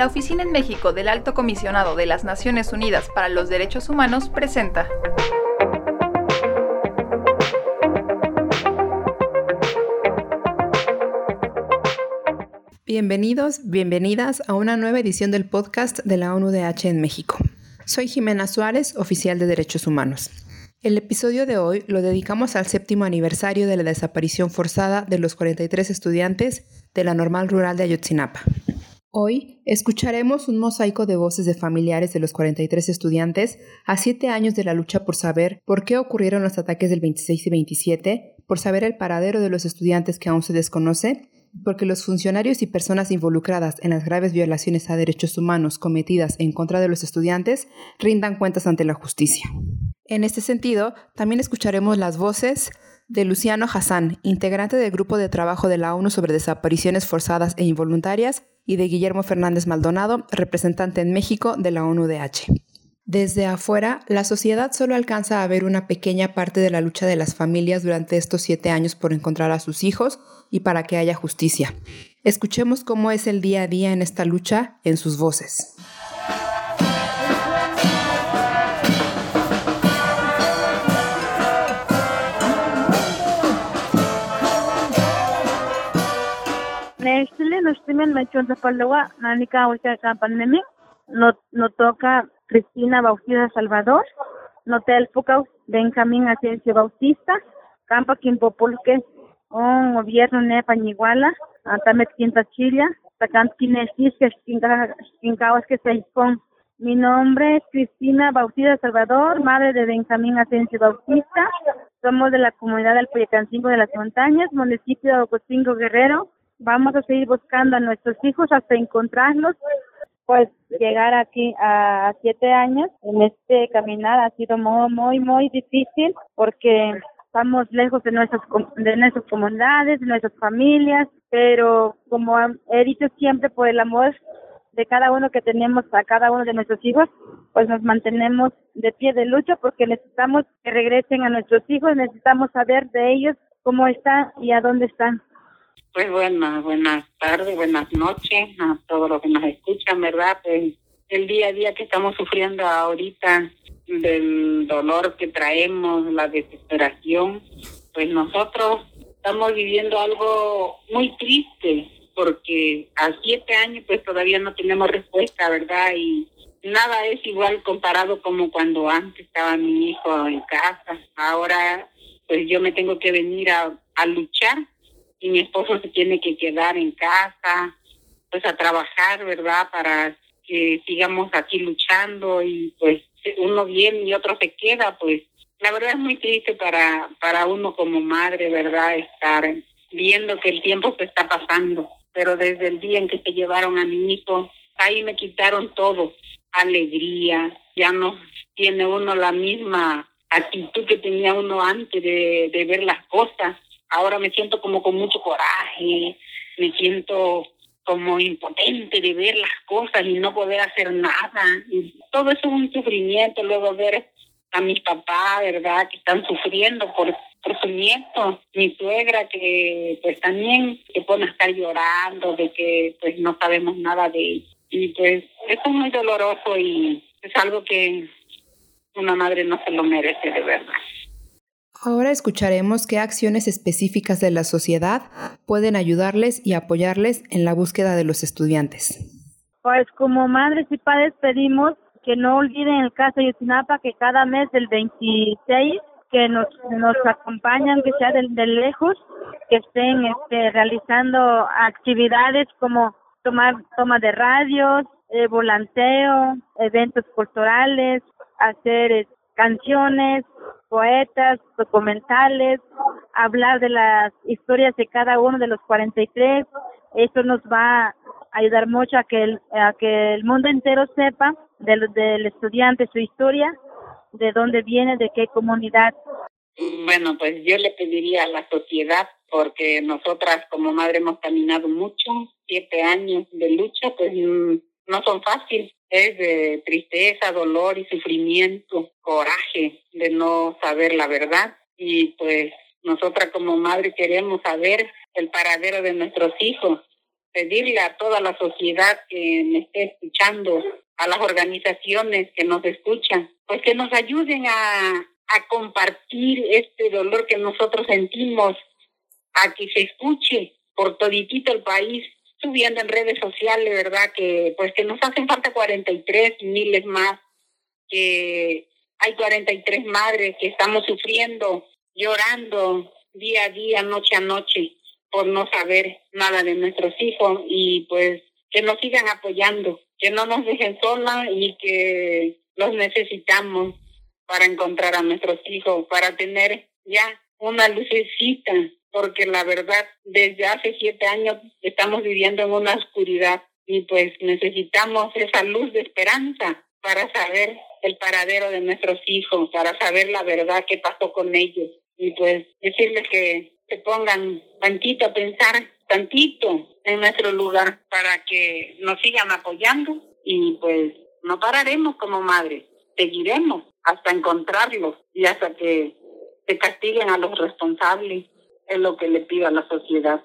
la Oficina en México del Alto Comisionado de las Naciones Unidas para los Derechos Humanos presenta. Bienvenidos, bienvenidas a una nueva edición del podcast de la ONUDH en México. Soy Jimena Suárez, oficial de Derechos Humanos. El episodio de hoy lo dedicamos al séptimo aniversario de la desaparición forzada de los 43 estudiantes de la Normal Rural de Ayotzinapa. Hoy escucharemos un mosaico de voces de familiares de los 43 estudiantes a siete años de la lucha por saber por qué ocurrieron los ataques del 26 y 27, por saber el paradero de los estudiantes que aún se desconoce, porque los funcionarios y personas involucradas en las graves violaciones a derechos humanos cometidas en contra de los estudiantes rindan cuentas ante la justicia. En este sentido, también escucharemos las voces de Luciano Hassan, integrante del Grupo de Trabajo de la ONU sobre Desapariciones Forzadas e Involuntarias, y de Guillermo Fernández Maldonado, representante en México de la ONU-DH. Desde afuera, la sociedad solo alcanza a ver una pequeña parte de la lucha de las familias durante estos siete años por encontrar a sus hijos y para que haya justicia. Escuchemos cómo es el día a día en esta lucha en sus voces. Nestimen Mechonzapalagua, Nanica Ahorita Campaneme, no, no toca Cristina Bautista Salvador, Notel Fucau, Benjamín Asensio Bautista, Campa Quimpopulque, un gobierno nepa Ñiguala, Antamet Quinta Chilla, Tacant que se mi nombre es Cristina Bautista Salvador, madre de Benjamín Asensio Bautista. Somos de la comunidad del Poyacancingo de las Montañas, municipio de Ocotingo Guerrero vamos a seguir buscando a nuestros hijos hasta encontrarlos. Pues llegar aquí a siete años en este caminar ha sido muy, muy, muy difícil porque estamos lejos de nuestras, de nuestras comunidades, de nuestras familias, pero como he dicho siempre, por el amor de cada uno que tenemos a cada uno de nuestros hijos, pues nos mantenemos de pie de lucha porque necesitamos que regresen a nuestros hijos, necesitamos saber de ellos cómo están y a dónde están. Pues buenas, buenas tardes, buenas noches a todos los que nos escuchan, ¿verdad? Pues el día a día que estamos sufriendo ahorita del dolor que traemos, la desesperación, pues nosotros estamos viviendo algo muy triste porque a siete años pues todavía no tenemos respuesta, ¿verdad? Y nada es igual comparado como cuando antes estaba mi hijo en casa. Ahora pues yo me tengo que venir a, a luchar y mi esposo se tiene que quedar en casa, pues a trabajar, ¿verdad? Para que sigamos aquí luchando y pues uno viene y otro se queda, pues la verdad es muy triste para, para uno como madre, ¿verdad? Estar viendo que el tiempo se está pasando, pero desde el día en que se llevaron a mi hijo, ahí me quitaron todo, alegría, ya no tiene uno la misma actitud que tenía uno antes de, de ver las cosas ahora me siento como con mucho coraje, me siento como impotente de ver las cosas y no poder hacer nada. Todo eso es un sufrimiento, luego ver a mis papás, ¿verdad?, que están sufriendo por, por su nieto, mi suegra que pues también pone a estar llorando de que pues no sabemos nada de él. Y pues eso es muy doloroso y es algo que una madre no se lo merece de verdad. Ahora escucharemos qué acciones específicas de la sociedad pueden ayudarles y apoyarles en la búsqueda de los estudiantes. Pues como madres y padres pedimos que no olviden el caso de Yotinapa, que cada mes del 26 que nos, nos acompañan, que sea de, lejos, que estén este, realizando actividades como tomar toma de radios, eh, volanteo, eventos culturales, hacer canciones, poetas, documentales, hablar de las historias de cada uno de los 43. Eso nos va a ayudar mucho a que el, a que el mundo entero sepa del, del estudiante su historia, de dónde viene, de qué comunidad. Bueno, pues yo le pediría a la sociedad, porque nosotras como madre hemos caminado mucho, siete años de lucha, pues mm, no son fáciles es de tristeza, dolor y sufrimiento, coraje de no saber la verdad. Y pues nosotras como madre queremos saber el paradero de nuestros hijos. pedirle a toda la sociedad que me esté escuchando, a las organizaciones que nos escuchan, pues que nos ayuden a, a compartir este dolor que nosotros sentimos, a que se escuche por toditito el país, subiendo en redes sociales, ¿verdad? Que pues que nos hacen falta 43 miles más, que hay 43 madres que estamos sufriendo, llorando día a día, noche a noche, por no saber nada de nuestros hijos y pues que nos sigan apoyando, que no nos dejen solas y que los necesitamos para encontrar a nuestros hijos, para tener ya una lucecita, porque la verdad, desde hace siete años estamos viviendo en una oscuridad y pues necesitamos esa luz de esperanza para saber el paradero de nuestros hijos, para saber la verdad que pasó con ellos. Y pues decirles que se pongan tantito a pensar, tantito en nuestro lugar para que nos sigan apoyando y pues no pararemos como madres, seguiremos hasta encontrarlos y hasta que se castiguen a los responsables, es lo que le pido la sociedad.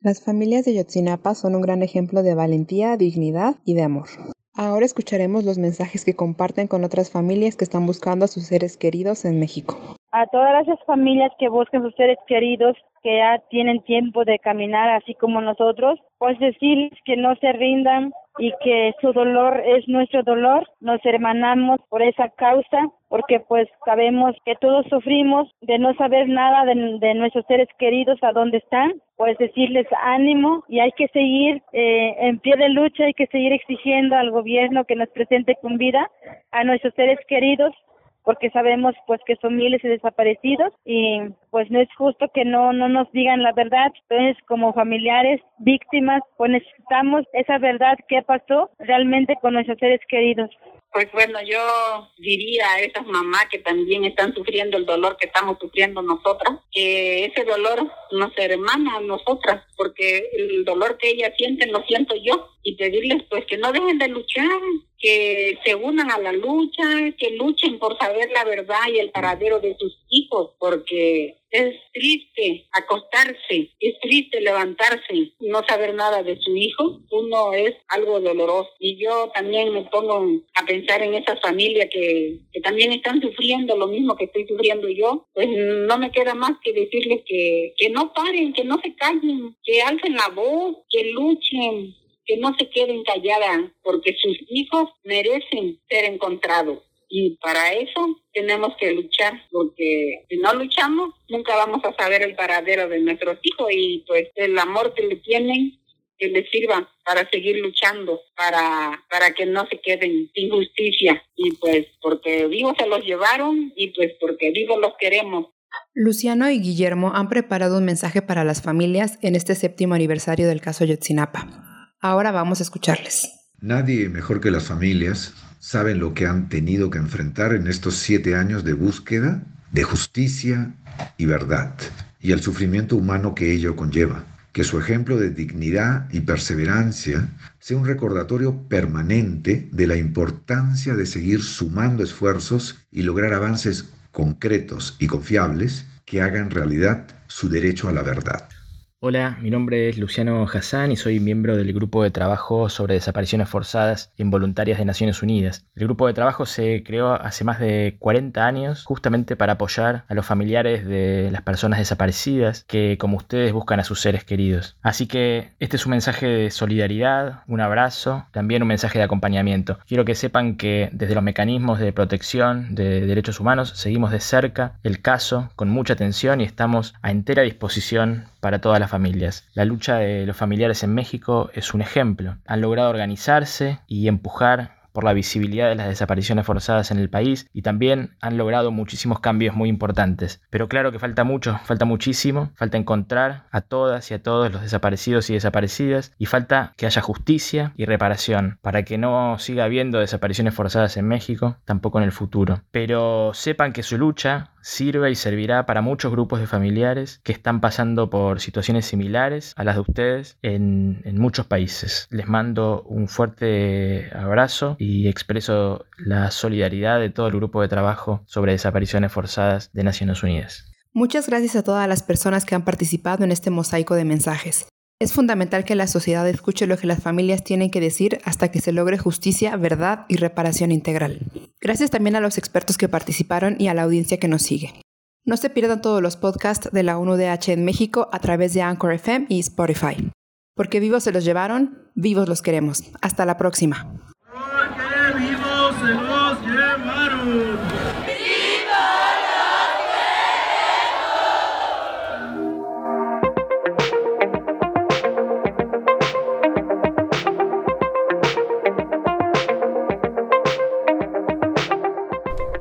Las familias de Yotzinapa son un gran ejemplo de valentía, dignidad y de amor. Ahora escucharemos los mensajes que comparten con otras familias que están buscando a sus seres queridos en México. A todas esas familias que buscan sus seres queridos, que ya tienen tiempo de caminar así como nosotros, pues decirles que no se rindan, y que su dolor es nuestro dolor. Nos hermanamos por esa causa porque pues sabemos que todos sufrimos de no saber nada de, nuestros seres queridos a dónde están, pues decirles ánimo y hay que seguir eh, en pie de lucha, hay que seguir exigiendo al gobierno que nos presente con vida a nuestros seres queridos porque sabemos pues que son miles de desaparecidos y pues no es justo que no no nos digan la verdad. Entonces, como familiares, víctimas, pues necesitamos esa verdad que pasó realmente con nuestros seres queridos. Pues bueno, yo diría a esas mamás que también están sufriendo el dolor que estamos sufriendo nosotras, que ese dolor nos hermana a nosotras, porque el dolor que ellas sienten lo siento yo, y pedirles pues que no dejen de luchar, que se unan a la lucha, que luchen por saber la verdad y el paradero de sus hijos, porque es triste acostarse, es triste levantarse, no saber nada de su hijo, uno es algo doloroso. Y yo también me pongo a pensar en esas familias que, que también están sufriendo lo mismo que estoy sufriendo yo, pues no me queda más que decirles que, que no paren, que no se callen, que alcen la voz, que luchen, que no se queden calladas, porque sus hijos merecen ser encontrados. Y para eso tenemos que luchar, porque si no luchamos, nunca vamos a saber el paradero de nuestros hijos y pues el amor que le tienen, que les sirva para seguir luchando, para, para que no se queden sin justicia. Y pues porque vivos se los llevaron y pues porque vivos los queremos. Luciano y Guillermo han preparado un mensaje para las familias en este séptimo aniversario del caso Yotzinapa. Ahora vamos a escucharles. Nadie mejor que las familias saben lo que han tenido que enfrentar en estos siete años de búsqueda de justicia y verdad, y el sufrimiento humano que ello conlleva. Que su ejemplo de dignidad y perseverancia sea un recordatorio permanente de la importancia de seguir sumando esfuerzos y lograr avances concretos y confiables que hagan realidad su derecho a la verdad. Hola, mi nombre es Luciano Hassan y soy miembro del Grupo de Trabajo sobre Desapariciones Forzadas e Involuntarias de Naciones Unidas. El grupo de trabajo se creó hace más de 40 años justamente para apoyar a los familiares de las personas desaparecidas que, como ustedes, buscan a sus seres queridos. Así que este es un mensaje de solidaridad, un abrazo, también un mensaje de acompañamiento. Quiero que sepan que desde los mecanismos de protección de derechos humanos seguimos de cerca el caso con mucha atención y estamos a entera disposición para todas las familias. La lucha de los familiares en México es un ejemplo. Han logrado organizarse y empujar por la visibilidad de las desapariciones forzadas en el país y también han logrado muchísimos cambios muy importantes. Pero claro que falta mucho, falta muchísimo, falta encontrar a todas y a todos los desaparecidos y desaparecidas y falta que haya justicia y reparación para que no siga habiendo desapariciones forzadas en México, tampoco en el futuro. Pero sepan que su lucha sirve y servirá para muchos grupos de familiares que están pasando por situaciones similares a las de ustedes en, muchos países. Les mando un fuerte abrazo y expreso la solidaridad de todo el grupo de trabajo sobre desapariciones forzadas de Naciones Unidas. Muchas gracias a todas las personas que han participado en este mosaico de mensajes. Es fundamental que la sociedad escuche lo que las familias tienen que decir hasta que se logre justicia, verdad y reparación integral. Gracias también a los expertos que participaron y a la audiencia que nos sigue. No se pierdan todos los podcasts de la UNUDH en México a través de Anchor FM y Spotify. Porque vivos se los llevaron, vivos los queremos. Hasta la próxima.